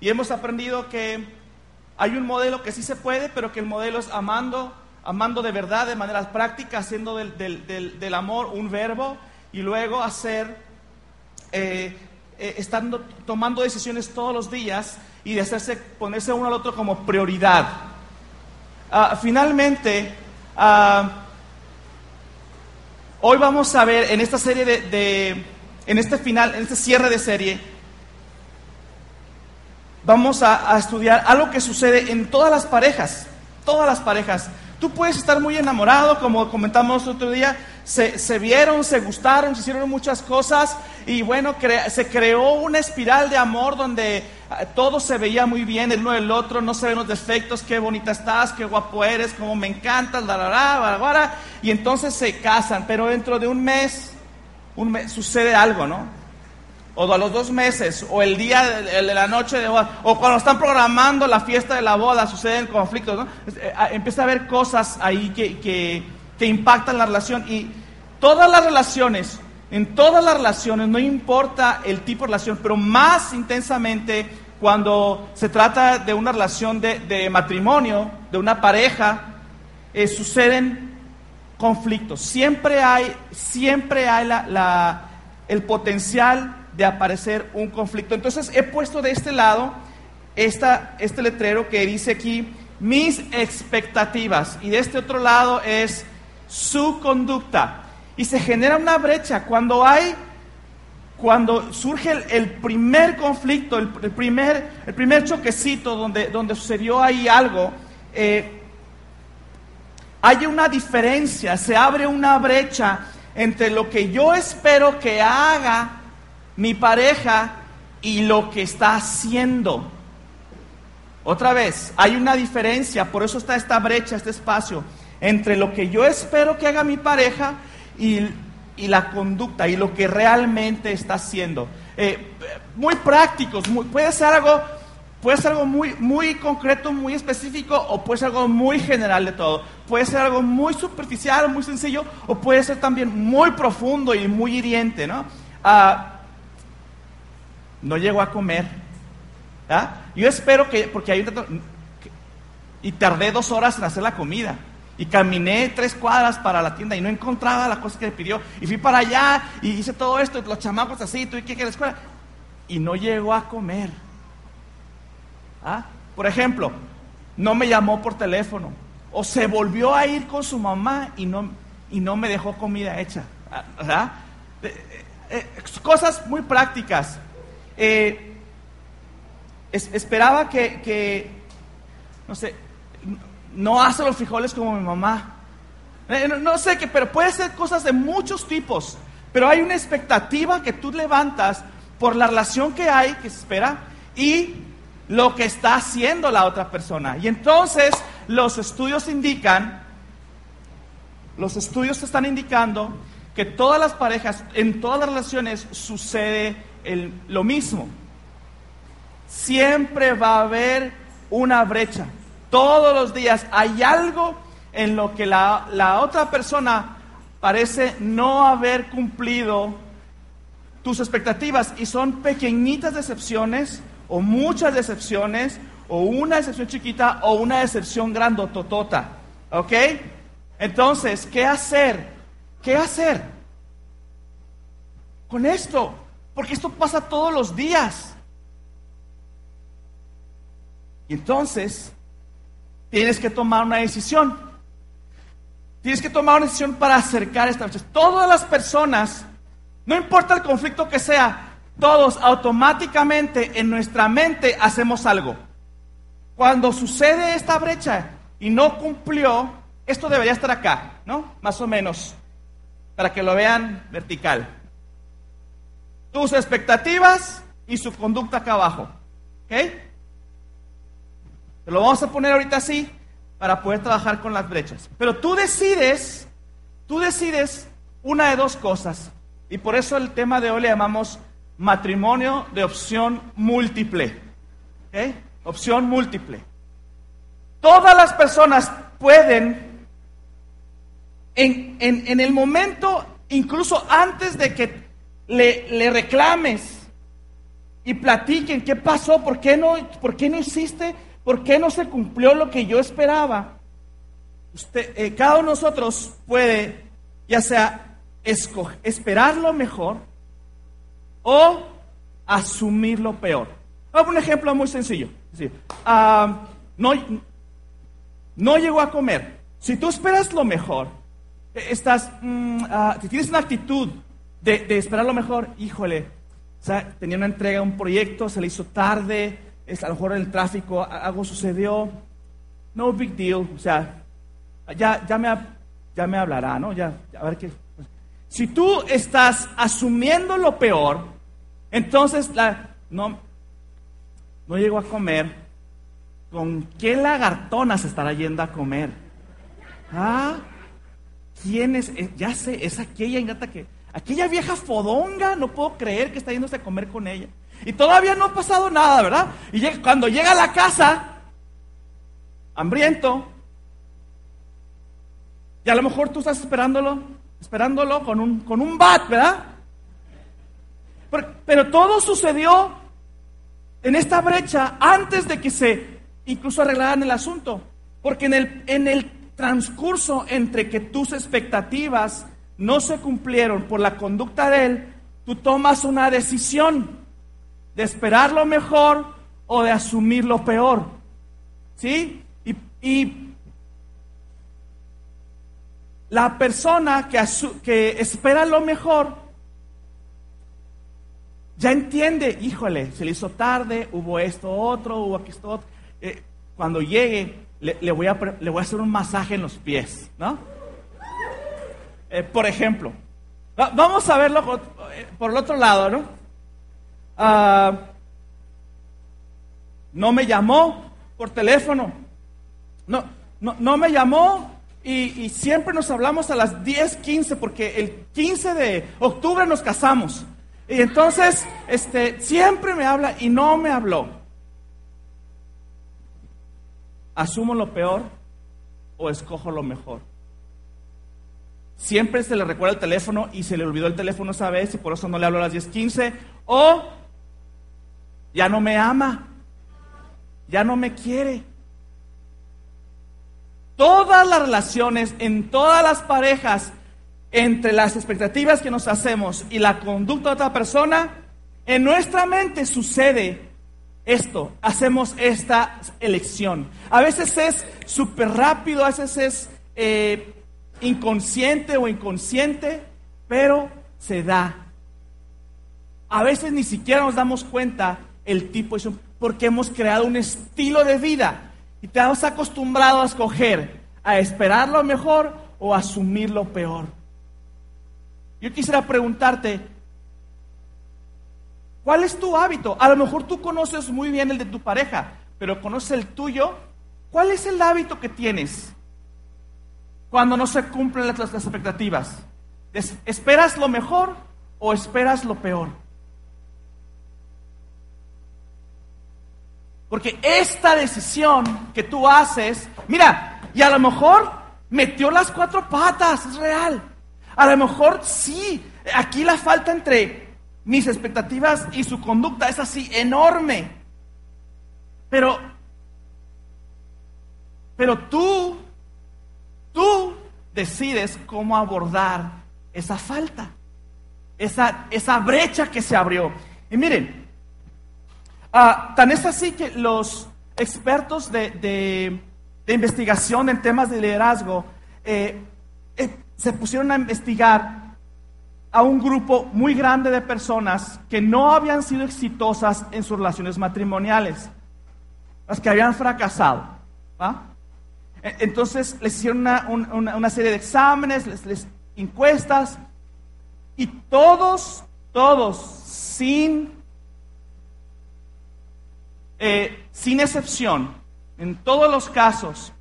y hemos aprendido que hay un modelo que sí se puede, pero que el modelo es amando, amando de verdad, de manera práctica, haciendo del, amor un verbo y luego hacer, eh, eh, estando, tomando decisiones todos los días y de hacerse, ponerse uno al otro como prioridad. Ah, finalmente, ah, hoy vamos a ver en esta serie de, en este final, en este cierre de serie, vamos a, estudiar algo que sucede en todas las parejas, todas las parejas. Tú puedes estar muy enamorado, como comentamos otro día, se, vieron, se gustaron, se hicieron muchas cosas y bueno, se creó una espiral de amor donde ah, todo se veía muy bien el uno del otro, no se ven los defectos, qué bonita estás, qué guapo eres, cómo me encantas, la, la, la, la, y entonces se casan, pero dentro de un mes, un mes sucede algo, ¿no? O a los dos meses, o el día de, la noche de boda, o cuando están programando la fiesta de la boda, suceden conflictos, ¿no? Eh, empieza a haber cosas ahí que, que, que impactan la relación y todas las relaciones, en todas las relaciones, no importa el tipo de relación, pero más intensamente cuando se trata de una relación de, matrimonio, de una pareja, eh, suceden conflictos. Siempre hay, siempre hay la, el potencial de aparecer un conflicto. Entonces he puesto de este lado esta, este letrero que dice aquí, mis expectativas, y de este otro lado es su conducta. Y se genera una brecha cuando hay, cuando surge el, primer conflicto, el, primer, el primer choquecito donde, donde sucedió ahí algo, eh, hay una diferencia, se abre una brecha entre lo que yo espero que haga mi pareja y lo que está haciendo. Otra vez, hay una diferencia, por eso está esta brecha, este espacio, entre lo que yo espero que haga mi pareja y, la conducta y lo que realmente está haciendo. Eh, muy prácticos, puede ser algo, puede ser algo muy, muy concreto, muy específico, o puede ser algo muy general de todo. Puede ser algo muy superficial, muy sencillo, o puede ser también muy profundo y muy hiriente, ¿no? Ah, no llegó a comer. ¿ah? Yo espero que, porque hay un y tardé dos horas en hacer la comida. Y caminé tres cuadras para la tienda y no encontraba la cosa que le pidió. Y fui para allá y hice todo esto, los chamacos así, tuve que ir a la escuela. Y no llegó a comer. ¿Ah? Por ejemplo, no me llamó por teléfono. O se volvió a ir con su mamá y no, y no me dejó comida hecha. ¿Ah? Eh, eh, cosas muy prácticas. Eh, esperaba que, no sé, no hace los frijoles como mi mamá. Eh, no, sé qué, pero puede ser cosas de muchos tipos. Pero hay una expectativa que tú levantas por la relación que hay, que se espera, y lo que está haciendo la otra persona. Y entonces los estudios indican, los estudios están indicando que todas las parejas, en todas las relaciones sucede lo mismo. Siempre va a haber una brecha. Todos los días hay algo en lo que la, la otra persona parece no haber cumplido tus expectativas y son pequeñitas decepciones o muchas decepciones o una decepción chiquita o una decepción grandototota. ¿Ok? Entonces, ¿qué hacer? ¿Qué hacer? Con esto, porque esto pasa todos los días. Y entonces, tienes que tomar una decisión. Tienes que tomar una decisión para acercar esta brecha. Todas las personas, no importa el conflicto que sea, todos automáticamente en nuestra mente hacemos algo. Cuando sucede esta brecha y no cumplió, esto debería estar acá, ¿no? Más o menos, para que lo vean vertical tus expectativas y su conducta acá abajo. ¿Ok? lo vamos a poner ahorita así para poder trabajar con las brechas. Pero tú decides, tú decides una de dos cosas. Y por eso el tema de hoy le llamamos matrimonio de opción múltiple. ¿Ok? Opción múltiple. Todas las personas pueden, en, en el momento, incluso antes de que le, reclames y platiquen qué pasó, por qué no, por qué no hiciste, por qué no se cumplió lo que yo esperaba. Usted, eh, cada uno de nosotros puede, ya sea esperar lo mejor o asumir lo peor. Hago un ejemplo muy sencillo. Ah, no, no llegó a comer. Si tú esperas lo mejor, eh, estás, mm, ah, tienes una actitud de, esperar lo mejor, híjole, tenía una entrega, un proyecto, se le hizo tarde, es, a lo mejor el tráfico algo sucedió, no big deal, o sea, ya, ya, me, ya me hablará, ¿no? Ya, a ver qué. Si tú estás asumiendo lo peor, entonces la, no, no llego a comer, ¿con qué lagartona se estará yendo a comer? ¿Ah? ¿Quién es? Eh, ya sé, es aquella ingata que, aquella vieja fodonga, no puedo creer que está yéndose a comer con ella. Y todavía no ha pasado nada, ¿verdad? Y cuando llega a la casa, hambriento, y a lo mejor tú estás esperándolo, esperándolo con un, con un bat, ¿verdad? Pero, todo sucedió en esta brecha antes de que se incluso arreglaran el asunto. Porque en el, en el transcurso entre que tus expectativas no se cumplieron por la conducta de él, tú tomas una decisión de esperar lo mejor o de asumir lo peor. ¿Sí? Y, la persona que, espera lo mejor ya entiende, híjole, se le hizo tarde, hubo esto, otro, hubo esto, otro. Eh, cuando llegue, le, le voy a hacer un masaje en los pies, ¿no? Eh, por ejemplo, vamos a verlo eh, por el otro lado, ¿no? Ah, no me llamó por teléfono. No, no, no me llamó y, siempre nos hablamos a las 10, 15, porque el 15 de octubre nos casamos. Y entonces, este, siempre me habla y no me habló. ¿Asumo lo peor o escojo lo mejor? Siempre se le recuerda el teléfono y se le olvidó el teléfono esa vez y por eso no le hablo a las 10:15. O ya no me ama, ya no me quiere. Todas las relaciones, en todas las parejas, entre las expectativas que nos hacemos y la conducta de otra persona, en nuestra mente sucede esto, hacemos esta elección. A veces es súper rápido, a veces es eh, inconsciente o inconsciente, pero se da. A veces ni siquiera nos damos cuenta el tipo de porque hemos creado un estilo de vida y te has acostumbrado a escoger, a esperar lo mejor o a asumir lo peor. Yo quisiera preguntarte, ¿cuál es tu hábito? A lo mejor tú conoces muy bien el de tu pareja, pero conoces el tuyo. ¿Cuál es el hábito que tienes cuando no se cumplen las, expectativas? ¿Esperas lo mejor o esperas lo peor? Porque esta decisión que tú haces, mira, y a lo mejor metió las cuatro patas, es real. A lo mejor sí, aquí la falta entre mis expectativas y su conducta es así enorme. Pero, pero tú, tú decides cómo abordar esa falta, esa, esa brecha que se abrió. Y miren, Ah, tan es así que los expertos de, investigación en temas de liderazgo eh, eh, se pusieron a investigar a un grupo muy grande de personas que no habían sido exitosas en sus relaciones matrimoniales, las que habían fracasado. E, entonces les hicieron una, serie de exámenes, les, encuestas, y todos, todos, sin eh, sin excepción, en todos los casos,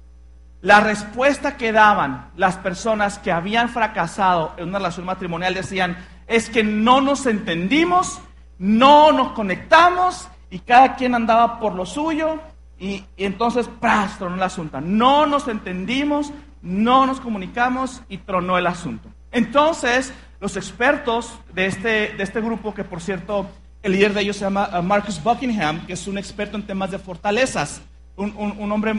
la respuesta que daban las personas que habían fracasado en una relación matrimonial decían, es que no nos entendimos, no nos conectamos y cada quien andaba por lo suyo y, entonces, ¡pras! tronó el asunto. No nos entendimos, no nos comunicamos y tronó el asunto. Entonces, los expertos de este, de este grupo, que por cierto el líder de ellos se llama uh, Marcus Buckingham, que es un experto en temas de fortalezas, un, un- un hombre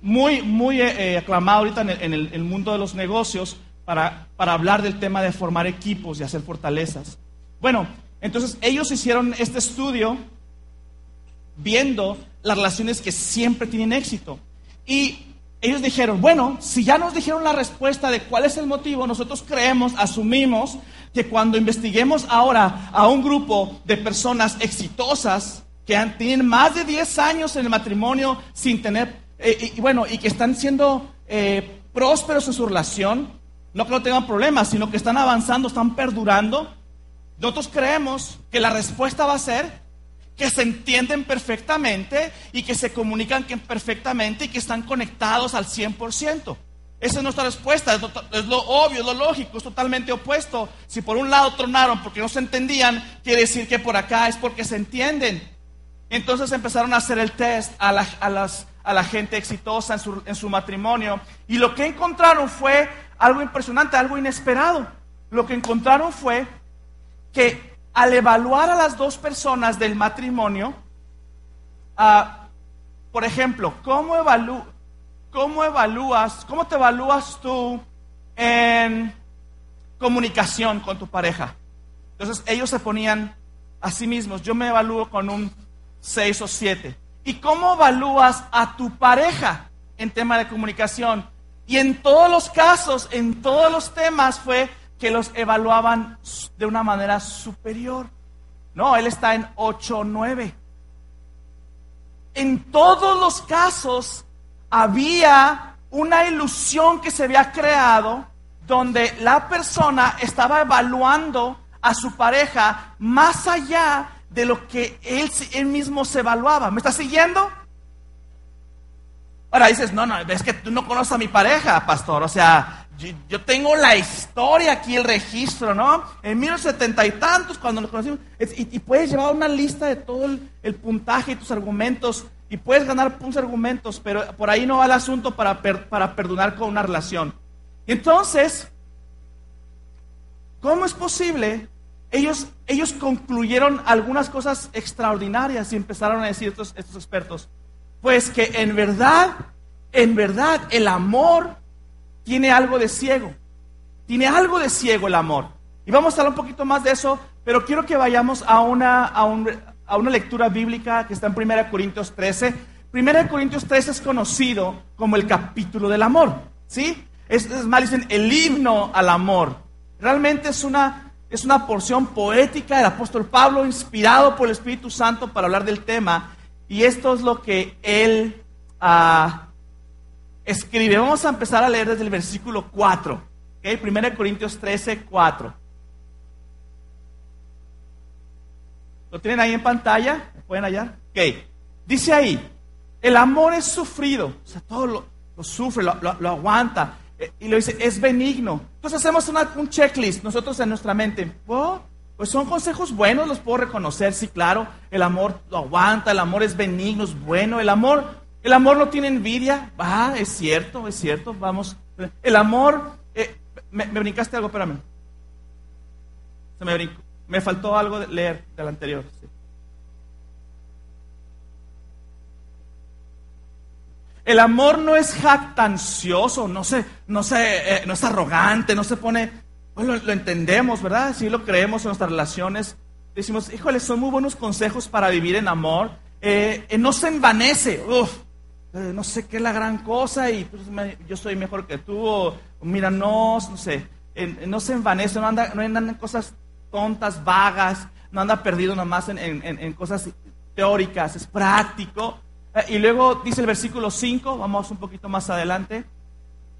muy, muy eh, eh, aclamado ahorita en el, en el mundo de los negocios para, para hablar del tema de formar equipos y hacer fortalezas. Bueno, entonces ellos hicieron este estudio viendo las relaciones que siempre tienen éxito. Y ellos dijeron, bueno, si ya nos dijeron la respuesta de cuál es el motivo, nosotros creemos, asumimos que cuando investiguemos ahora a un grupo de personas exitosas que han- tienen más de 10 años en el matrimonio sin tener, eh, y, bueno, y que están siendo eh, prósperos en su relación, no que no tengan problemas, sino que están avanzando, están perdurando, nosotros creemos que la respuesta va a ser que se entienden perfectamente y que se comunican perfectamente y que están conectados al 100%. Esa es nuestra respuesta, es lo, es lo obvio, es lo lógico, es totalmente opuesto. Si por un lado tronaron porque no se entendían, quiere decir que por acá es porque se entienden. Entonces empezaron a hacer el test a la, a las- a la gente exitosa en su, en su matrimonio y lo que encontraron fue algo impresionante, algo inesperado. Lo que encontraron fue que al evaluar a las dos personas del matrimonio, ah, por ejemplo, ¿cómo, ¿cómo evalúas, cómo te evalúas tú en comunicación con tu pareja? Entonces ellos se ponían a sí mismos, yo me evalúo con un 6 o 7. ¿Y cómo evalúas a tu pareja en tema de comunicación? Y en todos los casos, en todos los temas fue que los evaluaban de una manera superior. No, él está en 8 o 9. En todos los casos había una ilusión que se había creado donde la persona estaba evaluando a su pareja más allá de lo que él, él mismo se evaluaba. ¿Me estás siguiendo? Ahora dices, no, no, es que tú no conoces a mi pareja, pastor. O sea, yo, tengo la historia aquí, el registro, ¿no? En 1970 y tantos, cuando nos conocimos. Y, puedes llevar una lista de todo el, puntaje y tus argumentos. Y puedes ganar puntos argumentos, pero por ahí no va el asunto para, para perdonar con una relación. Entonces, ¿cómo es posible? Ellos, ellos concluyeron algunas cosas extraordinarias y empezaron a decir estos, estos expertos. Pues que en verdad, en verdad, el amor tiene algo de ciego. Tiene algo de ciego el amor. Y vamos a hablar un poquito más de eso, pero quiero que vayamos a una, a un- a una lectura bíblica que está en 1 Corintios 13. 1 Corintios 13 es conocido como el capítulo del amor. ¿Sí? Es, más, dicen el himno al amor. Realmente es una, es una porción poética del apóstol Pablo, inspirado por el Espíritu Santo para hablar del tema. Y esto es lo que él ah, escribe. Vamos a empezar a leer desde el versículo 4. ¿ok? 1 Corintios 13, 4. ¿Lo tienen ahí en pantalla? ¿Lo pueden hallar? Ok. Dice ahí, el amor es sufrido. O sea, todo lo, sufre, lo aguanta. Eh, Y lo dice, es benigno. Entonces hacemos una- un checklist nosotros en nuestra mente. Oh, pues son consejos buenos, los puedo reconocer, sí, claro. El amor lo aguanta, el amor es benigno, es bueno. El amor, el amor no tiene envidia. Ah, es cierto, es cierto. Vamos. El amor, eh, me, brincaste algo, espérame. Se me brincó. Me faltó algo de leer del anterior. sí. El amor no es jactancioso, no se, no se, eh, no es arrogante, no se pone, pues lo, entendemos, ¿verdad? Si lo creemos en nuestras relaciones, decimos, híjole, son muy buenos consejos para vivir en amor. Eh, no se envanece, uf, no sé qué es la gran cosa y pues, yo soy mejor que tú, o mira, no, no sé, no se envanece, no anda, no andan en cosas tontas, vagas, no anda perdido nomás en, en- en- cosas teóricas, es práctico. Eh, Y luego dice el versículo 5, vamos un poquito más adelante,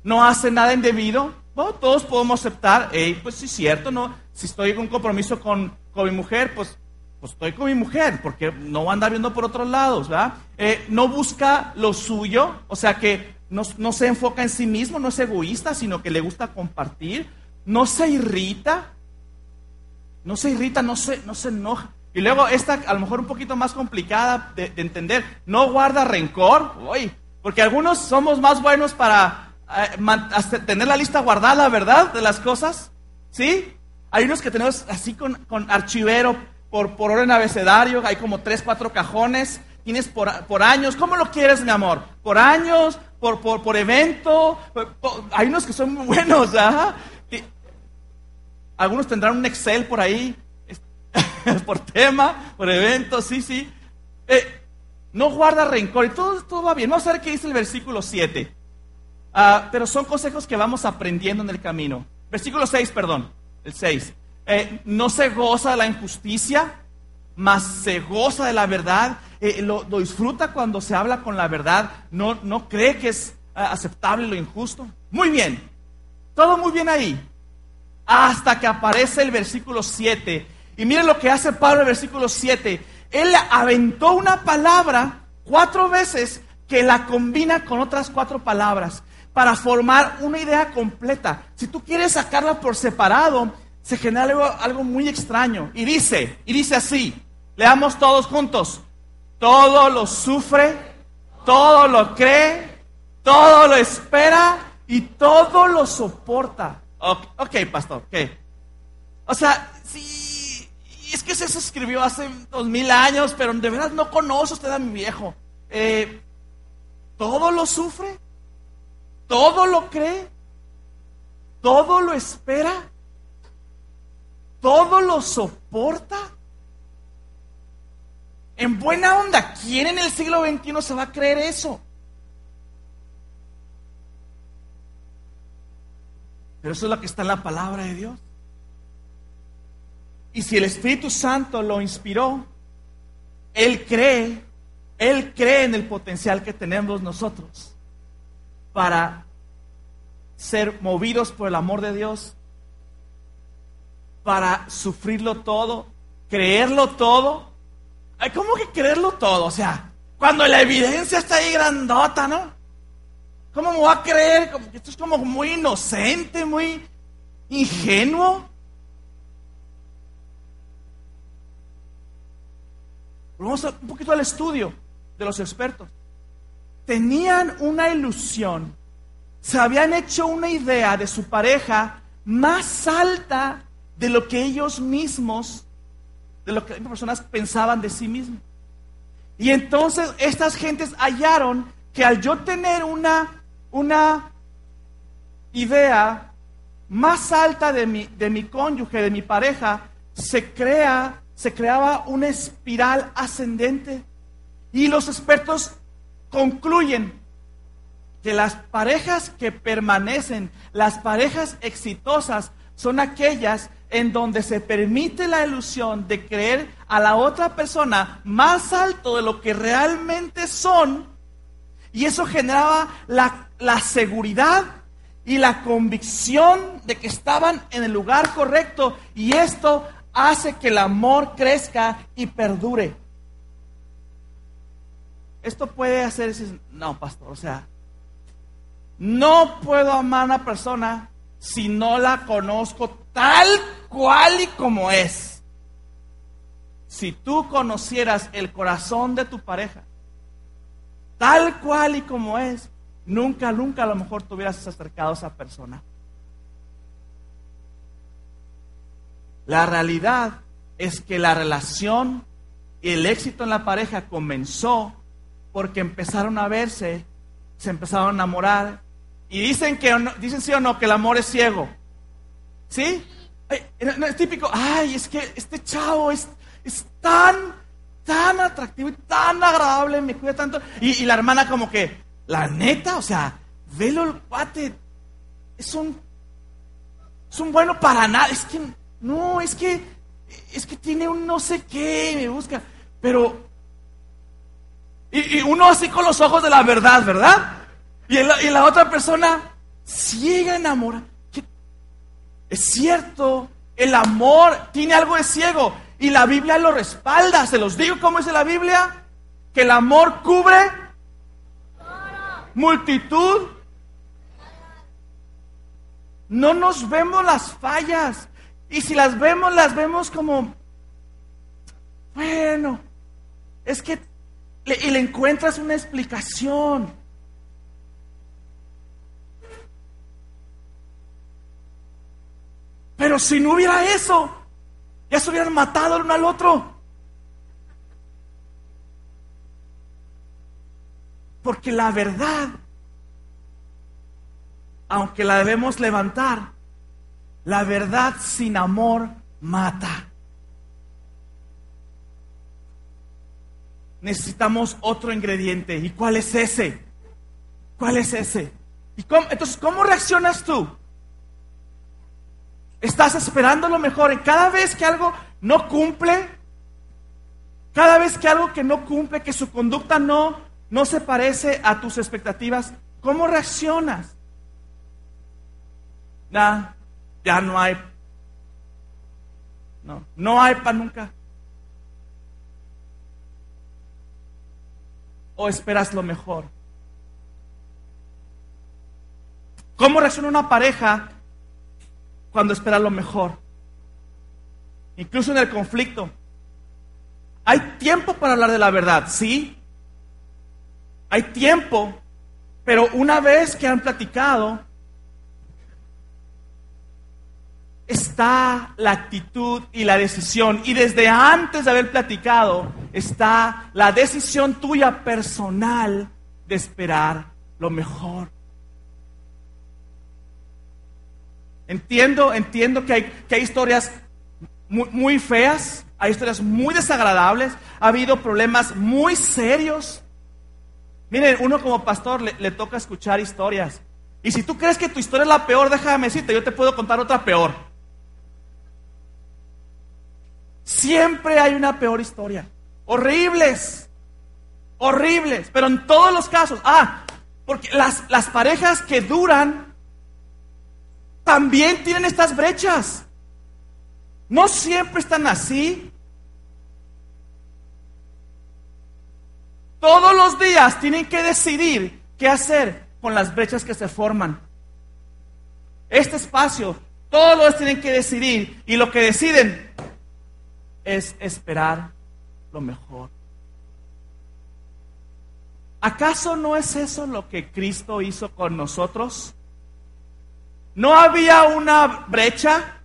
no hace nada indebido. Bueno, todos podemos aceptar, "Ey, pues sí cierto, ¿no? Si estoy en un compromiso con, con mi mujer, pues, pues estoy con mi mujer, porque no va a andar viendo por otros lados, ¿verdad? Eh, no busca lo suyo, o sea que no, no se enfoca en sí mismo, no es egoísta, sino que le gusta compartir, no se irrita, no se irrita, no se, no se enoja. Y luego esta, a lo mejor un poquito más complicada de, de entender, no guarda rencor, uy, porque algunos somos más buenos para eh, tener la lista guardada, ¿verdad? De las cosas, ¿sí? Hay unos que tenemos así con, con archivero, por, por orden abecedario, hay como tres, cuatro cajones, tienes por, por años, ¿cómo lo quieres, mi amor? ¿Por años? ¿Por, por, por evento? hay unos que son muy buenos, ¿ah? Algunos tendrán un Excel por ahí, por tema, por evento, sí, sí. Eh, no guarda rencor y todo, todo va bien. Vamos a ver qué dice el versículo 7. Ah, pero son consejos que vamos aprendiendo en el camino. Versículo 6, perdón, el 6. Eh, no se goza de la injusticia, mas se goza de la verdad. Eh, lo, disfruta cuando se habla con la verdad. No, no cree que es ah, aceptable lo injusto. Muy bien. Todo muy bien ahí. Hasta que aparece el versículo 7. Y miren lo que hace Pablo en el versículo 7. Él aventó una palabra cuatro veces que la combina con otras cuatro palabras para formar una idea completa. Si tú quieres sacarla por separado, se genera algo, muy extraño. Y dice, y dice así, leamos todos juntos, todo lo sufre, todo lo cree, todo lo espera y todo lo soporta. Ok, pastor, ok. O sea, sí, es que se escribió hace dos mil años, pero de verdad no conoce usted a mi viejo. Eh, todo lo sufre, todo lo cree, todo lo espera, todo lo soporta. En buena onda, ¿quién en el siglo XXI se va a creer eso? Pero eso es lo que está en la palabra de Dios. Y si el Espíritu Santo lo inspiró, Él cree, Él cree en el potencial que tenemos nosotros para ser movidos por el amor de Dios, para sufrirlo todo, creerlo todo. ¿Cómo que creerlo todo? O sea, cuando la evidencia está ahí grandota, ¿no? ¿Cómo me a creer? Esto es como muy inocente, muy ingenuo. Vamos un poquito al estudio de los expertos tenían una ilusión, se habían hecho una idea de su pareja más alta de lo que ellos mismos, de lo que las personas pensaban de sí mismos. Y entonces estas gentes hallaron que al yo tener una, una idea más alta de mi, de mi cónyuge, de mi pareja, se crea, se creaba una espiral ascendente. Y los expertos concluyen que las parejas que permanecen, las parejas exitosas, son aquellas en donde se permite la ilusión de creer a la otra persona más alto de lo que realmente son, y eso generaba la, la seguridad y la convicción de que estaban en el lugar correcto, y esto hace que el amor crezca y perdure. Esto puede hacer, no, pastor, o sea, no puedo amar a una persona si no la conozco tal cual y como es. Si tú conocieras el corazón de tu pareja, tal cual y como es, nunca, nunca a lo mejor te hubieras acercado a esa persona. La realidad es que la relación y el éxito en la pareja comenzó porque empezaron a verse, se empezaron a enamorar. Y dicen que, dicen sí o no, que el amor es ciego. ¿Sí? Es típico, ay, es que este chavo es, es tan, tan atractivo y tan agradable, me cuida tanto. Y, la hermana como que, la neta, o sea, velo el pate, es un, es un bueno para nada. Es que, no, es que, es que tiene un no sé qué, me busca. Pero y, uno así con los ojos de la verdad, ¿verdad? Y, la otra persona ciega, enamorada. Es cierto, el amor tiene algo de ciego y la Biblia lo respalda. Se los digo cómo dice la Biblia, que el amor cubre multitud. No nos vemos las fallas y si las vemos, las vemos como, bueno, es que y le encuentras una explicación. Pero si no hubiera eso, Ya se hubieran matado el uno al otro. Porque la verdad, aunque la debemos levantar, la verdad sin amor mata. Necesitamos otro ingrediente. ¿Y cuál es ese? ¿Cuál es ese? ¿Y entonces, ¿cómo reaccionas tú? ¿Estás esperando lo mejor? Y cada vez que algo no cumple, cada vez que algo que no cumple, que su conducta no, no se parece a tus expectativas, ¿cómo reaccionas? Nah, ya no hay. No, no hay para nunca. ¿O esperas lo mejor? ¿Cómo reacciona una pareja cuando espera lo mejor? Incluso en el conflicto. Hay tiempo para hablar de la verdad, sí. Hay tiempo, pero una vez que han platicado, está la actitud y la decisión. Y desde antes de haber platicado está la decisión tuya personal de esperar lo mejor. Entiendo, entiendo que hay, que hay historias muy, feas, hay historias muy desagradables, ha habido problemas muy serios. Miren, uno como pastor le, toca escuchar historias. Y si tú crees que tu historia es la peor, déjame decirte, yo te puedo contar otra peor. Siempre hay una peor historia. Horribles. Horribles. Pero en todos los casos. Ah, porque las, las parejas que duran también tienen estas brechas. No siempre están así. Todos los días tienen que decidir qué hacer con las brechas que se forman. Este espacio, todos los tienen que decidir y lo que deciden es esperar lo mejor. ¿Acaso no es eso lo que Cristo hizo con nosotros? ¿No había una brecha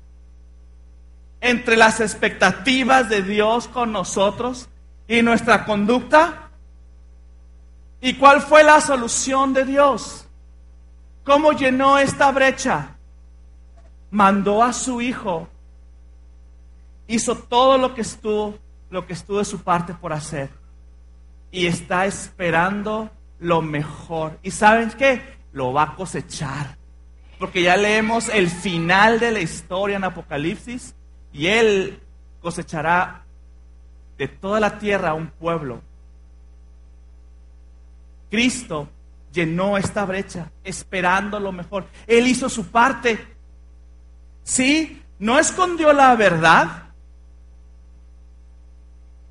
entre las expectativas de Dios con nosotros y nuestra conducta? ¿Y cuál fue la solución de Dios? ¿Cómo llenó esta brecha? Mandó a su Hijo hizo todo lo que estuvo, lo que estuvo de su parte por hacer. Y está esperando lo mejor. ¿Y saben qué? Lo va a cosechar. Porque ya leemos el final de la historia en Apocalipsis y Él cosechará de toda la tierra un pueblo. Cristo llenó esta brecha esperando lo mejor. Él hizo su parte. Sí, no escondió la verdad,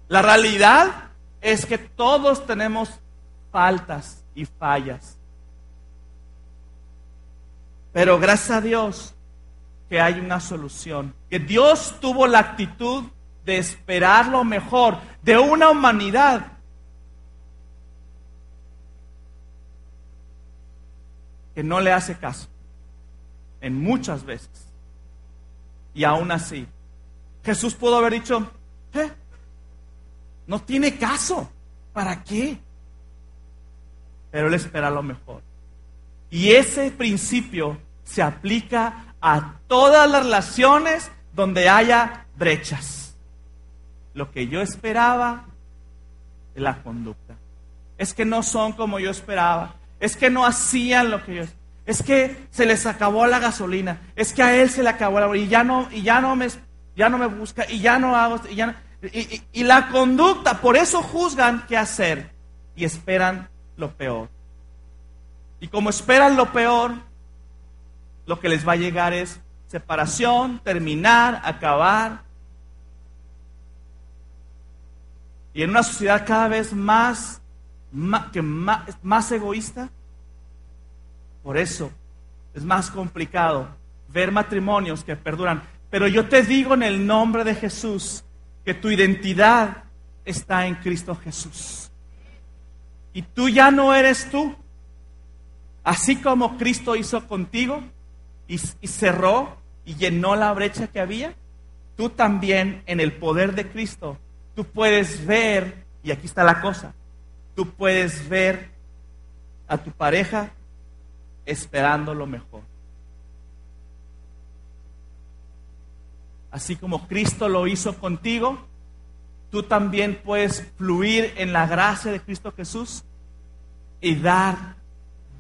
la realidad es que todos tenemos faltas y fallas. Pero gracias a Dios que hay una solución. Que Dios tuvo la actitud de esperar lo mejor de una humanidad que no le hace caso en muchas veces. Y aún así, Jesús pudo haber dicho, ¿eh? No tiene caso. ¿Para qué? Pero Él espera lo mejor. Y ese principio se aplica a todas las relaciones donde haya brechas. Lo que yo esperaba de la conducta. Es que no son como yo esperaba. Es que no hacían lo que yo Es que se les acabó la gasolina. Es que a él se le acabó la y ya no y ya no me ya no me busca y ya no hago y ya no, y, la conducta, por eso juzgan qué hacer y esperan lo peor. Y como esperan lo peor, lo que les va a llegar es separación, terminar, acabar. Y en una sociedad cada vez más, que más, más egoísta, por eso es más complicado ver matrimonios que perduran. Pero yo te digo en el nombre de Jesús, que tu identidad está en Cristo Jesús. Y tú ya no eres tú. Así como Cristo hizo contigo y, cerró y llenó la brecha que había, tú también en el poder de Cristo, tú puedes ver, y aquí está la cosa, tú puedes ver a tu pareja esperando lo mejor. Así como Cristo lo hizo contigo, tú también puedes fluir en la gracia de Cristo Jesús y dar,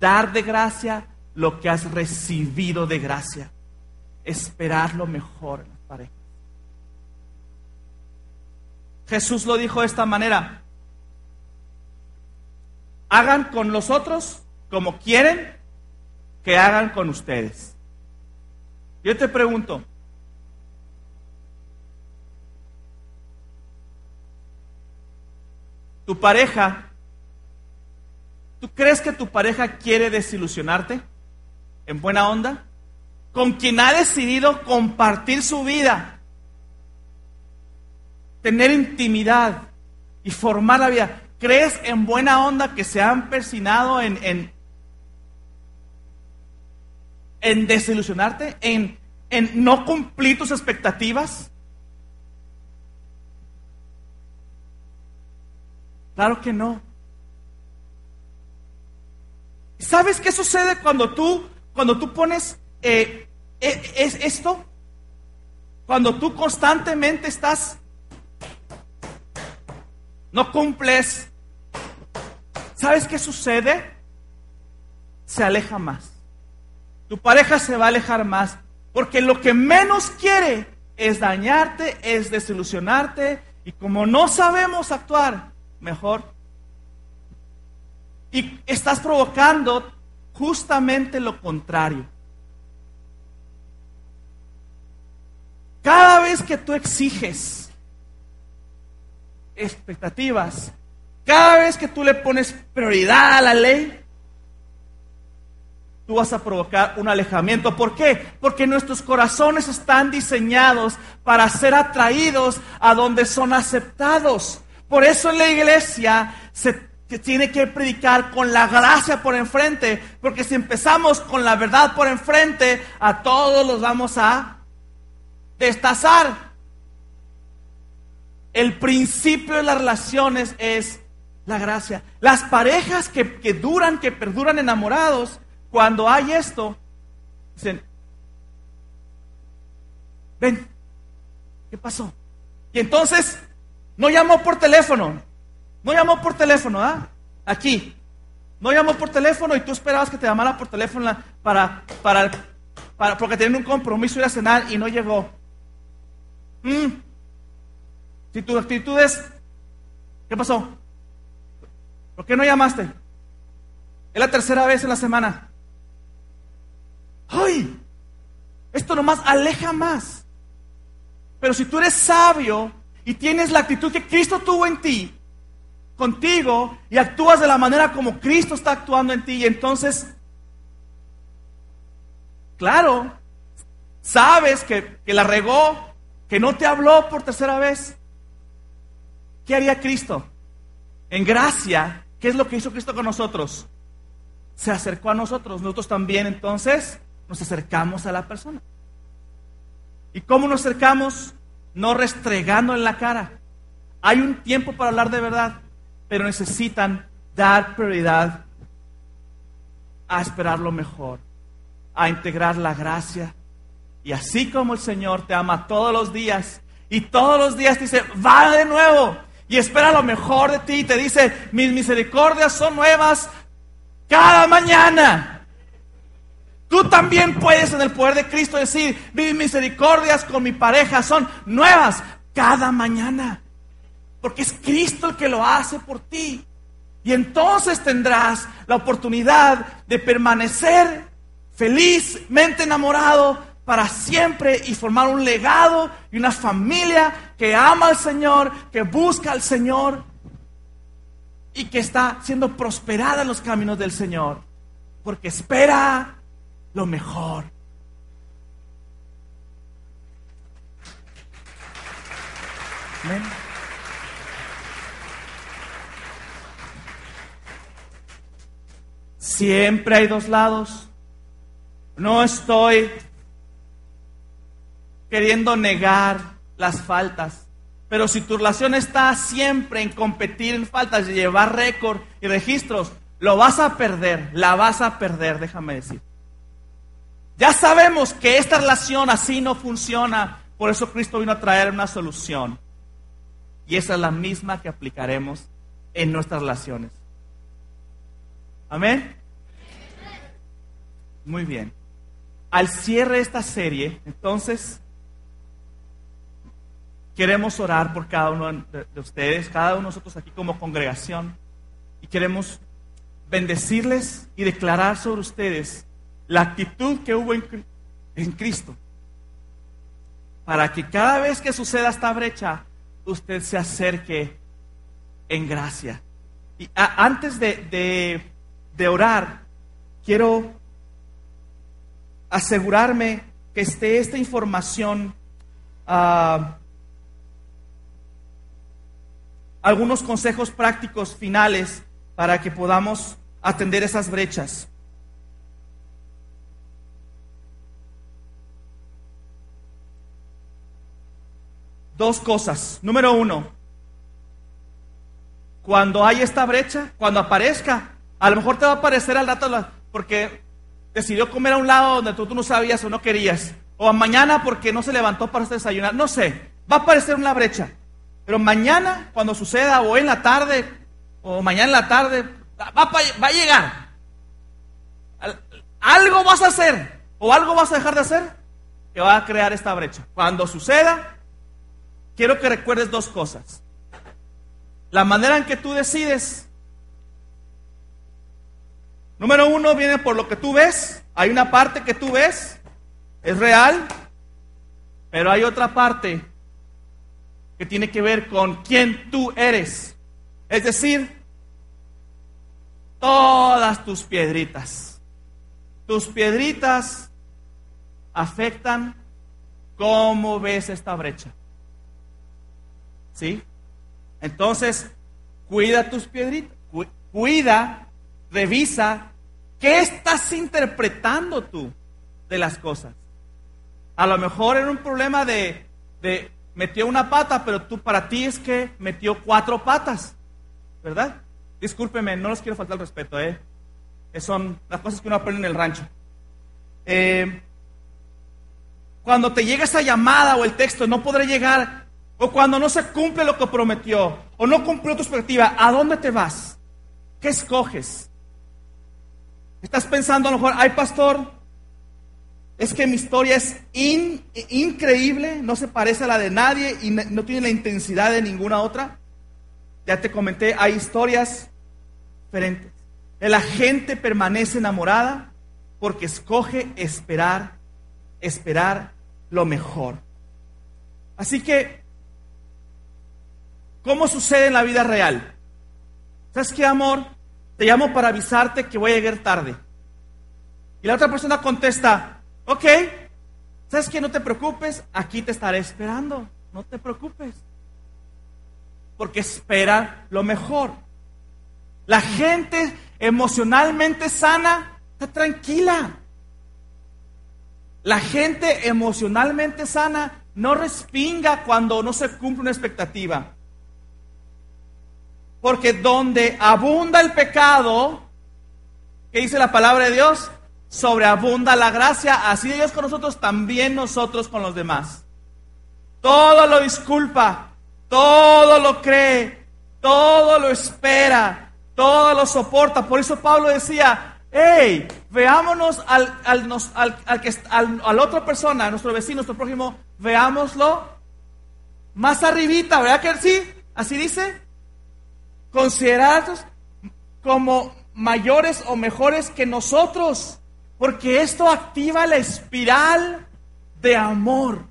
dar de gracia lo que has recibido de gracia. Esperar lo mejor en las parejas. Jesús lo dijo de esta manera. Hagan con los otros como quieren que hagan con ustedes. Yo te pregunto, tu pareja, ¿tú crees que tu pareja quiere desilusionarte en buena onda? Con quien ha decidido compartir su vida, tener intimidad y formar la vida. ¿Crees en buena onda que se han persinado en, en, en desilusionarte, en, en no cumplir tus expectativas? Claro que no. ¿Sabes qué sucede cuando tú, cuando tú pones eh, e, es esto? Cuando tú constantemente estás, no cumples, ¿sabes qué sucede? Se aleja más. Tu pareja se va a alejar más. Porque lo que menos quiere es dañarte, es desilusionarte. Y como no sabemos actuar, mejor. Y estás provocando justamente lo contrario. Cada vez que tú exiges expectativas, cada vez que tú le pones prioridad a la ley, tú vas a provocar un alejamiento. ¿Por qué? Porque nuestros corazones están diseñados para ser atraídos a donde son aceptados. Por eso en la iglesia se tiene que predicar con la gracia por enfrente, porque si empezamos con la verdad por enfrente, a todos los vamos a destazar. El principio de las relaciones es la gracia. Las parejas que, que duran, que perduran enamorados, cuando hay esto, dicen, ven, ¿qué pasó? Y entonces no llamó por teléfono. No llamó por teléfono, ¿ah? Aquí. No llamó por teléfono y tú esperabas que te llamara por teléfono para, para, para porque tenían un compromiso ir a cenar y no llegó. Mm. Si tu actitud es, ¿qué pasó? ¿Por qué no llamaste? Es la tercera vez en la semana. ¡Ay! Esto nomás aleja más. Pero si tú eres sabio, y tienes la actitud que Cristo tuvo en ti, contigo, y actúas de la manera como Cristo está actuando en ti, y entonces, claro, sabes que, que la regó, que no te habló por tercera vez. ¿Qué haría Cristo? En gracia, ¿qué es lo que hizo Cristo con nosotros? Se acercó a nosotros. Nosotros también entonces nos acercamos a la persona. ¿Y cómo nos acercamos? no restregando en la cara. Hay un tiempo para hablar de verdad, pero necesitan dar prioridad a esperar lo mejor, a integrar la gracia. Y así como el Señor te ama todos los días y todos los días te dice, va de nuevo y espera lo mejor de ti y te dice, mis misericordias son nuevas cada mañana. Tú también puedes en el poder de Cristo decir, mis misericordias con mi pareja son nuevas cada mañana. Porque es Cristo el que lo hace por ti. Y entonces tendrás la oportunidad de permanecer felizmente enamorado para siempre y formar un legado y una familia que ama al Señor, que busca al Señor y que está siendo prosperada en los caminos del Señor. Porque espera lo mejor. Siempre hay dos lados. No estoy queriendo negar las faltas. Pero si tu relación está siempre en competir en faltas, y llevar récord y registros, lo vas a perder, la vas a perder, déjame decir. Ya sabemos que esta relación así no funciona, por eso Cristo vino a traer una solución. Y esa es la misma que aplicaremos en nuestras relaciones. Amén. Muy bien. Al cierre de esta serie, entonces, queremos orar por cada uno de ustedes, cada uno de nosotros aquí como congregación, y queremos bendecirles y declarar sobre ustedes la actitud que hubo en, Cristo, para que cada vez que suceda esta brecha, usted se acerque en gracia. Y antes de, de orar, quiero asegurarme que esté esta información, ah, algunos consejos prácticos finales para que podamos atender esas brechas. Dos cosas. Número uno, cuando hay esta brecha, cuando aparezca, a lo mejor te va a aparecer al rato porque decidió comer a un lado donde tú, no sabías o no querías. O mañana porque no se levantó para desayunar. No sé, va a aparecer una brecha. Pero mañana, cuando suceda, o en la tarde, o mañana en la tarde, va, va a llegar. Algo vas a hacer, o algo vas a dejar de hacer, que va a crear esta brecha. Cuando suceda, quiero que recuerdes dos cosas. La manera en que tú decides Número uno viene por lo que tú ves. Hay una parte que tú ves, es real, pero hay otra parte que tiene que ver con quién tú eres. Es decir, todas tus piedritas. Tus piedritas afectan cómo ves esta brecha. ¿Sí? Entonces, cuida tus piedritas. Cuida, revisa ¿Qué estás interpretando tú de las cosas? A lo mejor era un problema de, metió una pata, pero tú para ti es que metió cuatro patas, ¿verdad? Discúlpeme, no les quiero faltar el respeto, ¿eh? Son las cosas que uno aprende en el rancho. Eh, cuando te llega esa llamada o el texto, no podré llegar, o cuando no se cumple lo que prometió, o no cumplió tu expectativa, ¿a dónde te vas? ¿Qué escoges? Estás pensando a lo mejor, ay pastor, es que mi historia es increíble, no se parece a la de nadie y no tiene la intensidad de ninguna otra. Ya te comenté, hay historias diferentes. La gente permanece enamorada porque escoge esperar, esperar lo mejor. Así que, ¿cómo sucede en la vida real? ¿Sabes qué, amor? Te llamo para avisarte que voy a llegar tarde. Y la otra persona contesta, ok, ¿sabes que No te preocupes, aquí te estaré esperando, no te preocupes. Porque espera lo mejor. La gente emocionalmente sana está tranquila. La gente emocionalmente sana no respinga cuando no se cumple una expectativa. Porque donde abunda el pecado, ¿qué dice la palabra de Dios? Sobreabunda la gracia. Así Dios con nosotros, también nosotros con los demás. Todo lo disculpa, todo lo cree, todo lo espera, todo lo soporta. Por eso Pablo decía, hey, veámonos al, al, al, al al, persona, a nuestro vecino, nuestro prójimo, veámoslo más arribita, ¿verdad que sí? Así dice considerados como mayores o mejores que nosotros, porque esto activa la espiral de amor.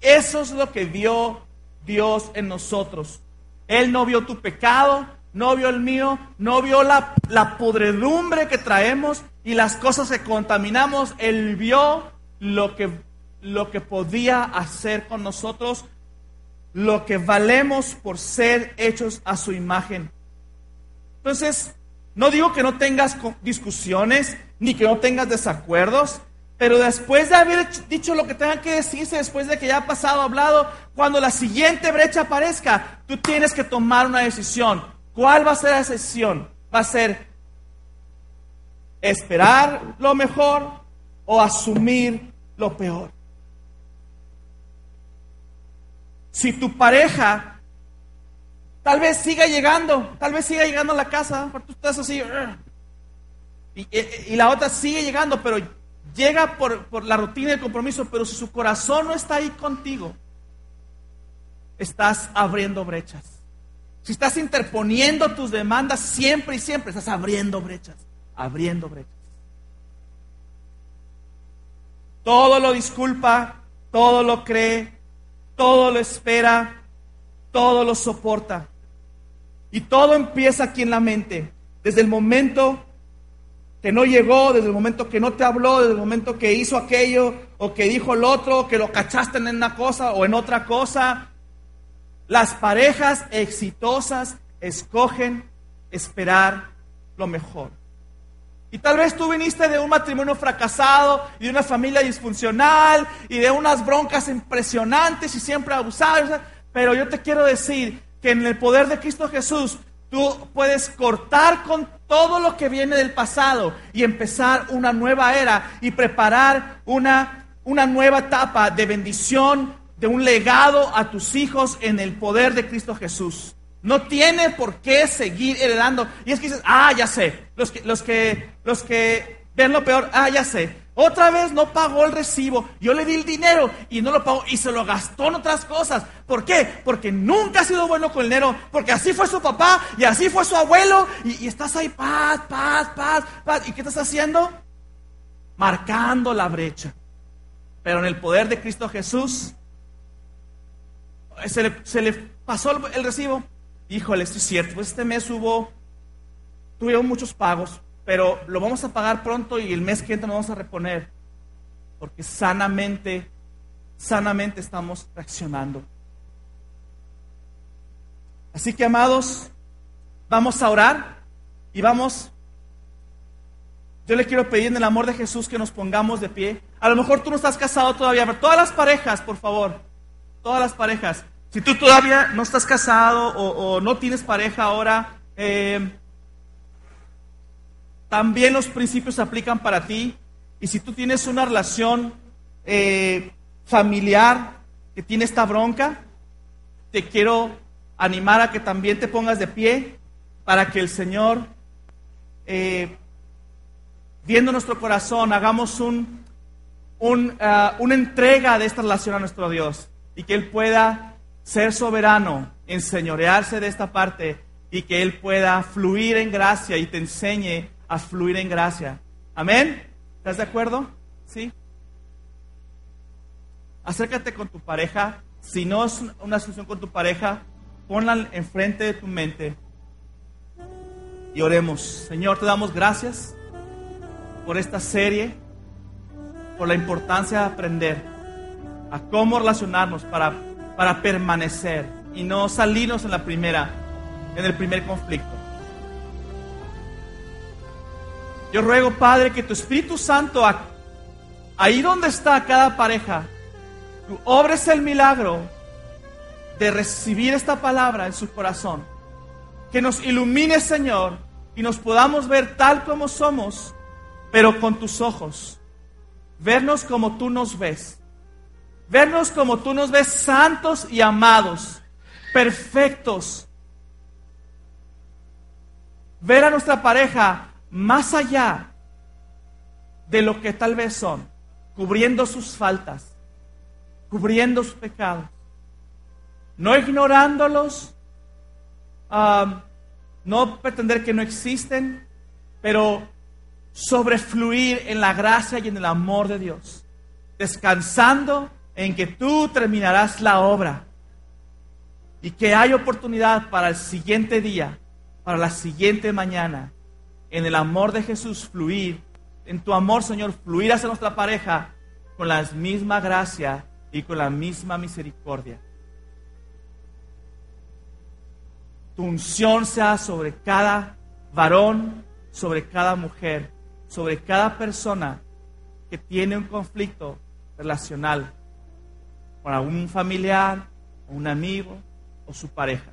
Eso es lo que vio Dios en nosotros. Él no vio tu pecado, no vio el mío, no vio la, la podredumbre que traemos y las cosas que contaminamos. Él vio lo que, lo que podía hacer con nosotros lo que valemos por ser hechos a su imagen. Entonces, no digo que no tengas discusiones ni que no tengas desacuerdos, Pero después de haber dicho lo que tengan que decirse, después de que ya ha pasado, hablado, cuando la siguiente brecha aparezca, tú tienes que tomar una decisión. ¿Cuál va a ser la decisión? ¿Va a ser esperar lo mejor o asumir lo peor? Si tu pareja tal vez siga llegando, tal vez siga llegando a la casa, tú estás así, y, y la otra sigue llegando, pero llega por, la rutina del compromiso, pero si su corazón no está ahí contigo, estás abriendo brechas. Si estás interponiendo tus demandas siempre y siempre, estás abriendo brechas, abriendo brechas. Todo lo disculpa, todo lo cree, todo lo espera, todo lo soporta. Y todo empieza aquí en la mente. Desde el momento que no llegó, desde el momento que no te habló, desde el momento que hizo aquello, o que dijo el otro, que lo cachaste en una cosa o en otra cosa. Las parejas exitosas escogen esperar lo mejor. Y tal vez tú viniste de un matrimonio fracasado y de una familia disfuncional y de unas broncas impresionantes y siempre abusadas. Pero yo te quiero decir que en el poder de Cristo Jesús tú puedes cortar con todo lo que viene del pasado y empezar una nueva era y preparar una, una nueva etapa de bendición, de un legado a tus hijos en el poder de Cristo Jesús. No tiene por qué seguir heredando. Y es que dices, ah, ya sé. Los que, los que, los que ven lo peor, ah, ya sé. Otra vez no pagó el recibo. Yo le di el dinero y no lo pagó y se lo gastó en otras cosas. ¿Por qué? Porque nunca ha sido bueno con el dinero. Porque así fue su papá y así fue su abuelo. Y, estás ahí, paz, paz, paz, paz. ¿Y qué estás haciendo? Marcando la brecha. Pero en el poder de Cristo Jesús, se le, se le pasó el, recibo. Híjole, esto es cierto. Pues este mes hubo, tuvieron muchos pagos pero lo vamos a pagar pronto y el mes que entra nos vamos a reponer, porque sanamente, sanamente estamos reaccionando. Así que, amados, vamos a orar y vamos. Yo le quiero pedir en el amor de Jesús que nos pongamos de pie. A lo mejor tú no estás casado todavía, pero todas las parejas, por favor, todas las parejas. Si tú todavía no estás casado o, no tienes pareja ahora, eh, también los principios se aplican para ti. Y si tú tienes una relación eh, familiar que tiene esta bronca, te quiero animar a que también te pongas de pie para que el Señor, eh, viendo nuestro corazón, hagamos ah, una entrega de esta relación a nuestro Dios y que Él pueda ser soberano, enseñorearse de esta parte y que Él pueda fluir en gracia y te enseñe a fluir en gracia. Amén. ¿Estás de acuerdo? Sí. Acércate con tu pareja. Si no es una solución con tu pareja, ponla enfrente de tu mente y oremos. Señor, te damos gracias por esta serie, por la importancia de aprender a cómo relacionarnos para, para permanecer y no salirnos en la primera, en el primer conflicto. Yo ruego, Padre, que tu Espíritu Santo, ahí donde está cada pareja, tú obres el milagro de recibir esta palabra en su corazón. Que nos ilumine, Señor, y nos podamos ver tal como somos, pero con tus ojos. Vernos como tú nos ves. Vernos como tú nos ves santos y amados, perfectos. Ver a nuestra pareja más allá de lo que tal vez son, cubriendo sus faltas, cubriendo sus pecados, no ignorándolos, no pretender que no existen, pero sobrefluir en la gracia y en el amor de Dios, descansando en que tú terminarás la obra y que hay oportunidad para el siguiente día, para la siguiente mañana en el amor de Jesús fluir, en tu amor, Señor, fluir hacia nuestra pareja con la misma gracia y con la misma misericordia. Tu unción sea sobre cada varón, sobre cada mujer, sobre cada persona que tiene un conflicto relacional con algún familiar, un amigo o su pareja.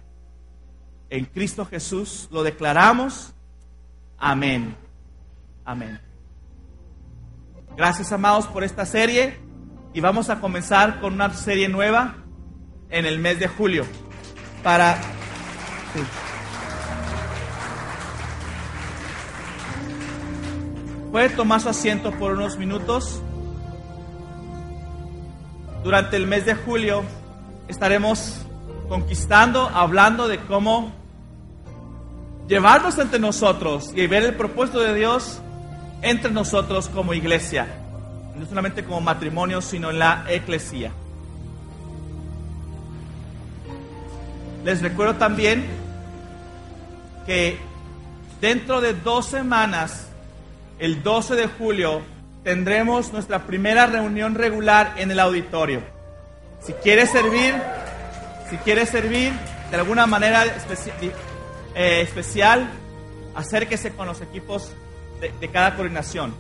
En Cristo Jesús lo declaramos. Amén. Amén. Gracias, amados, por esta serie. Y vamos a comenzar con una serie nueva en el mes de julio. Para. Puede tomar su asiento por unos minutos. Durante el mes de julio estaremos conquistando, hablando de cómo llevarnos entre nosotros y ver el propósito de Dios entre nosotros como iglesia, no solamente como matrimonio, sino en la eclesía. Les recuerdo también que dentro de dos semanas, el 12 de julio, tendremos nuestra primera reunión regular en el auditorio. Si quiere servir, si quiere servir de alguna manera eh, especial, acérquese con los equipos de, cada coordinación.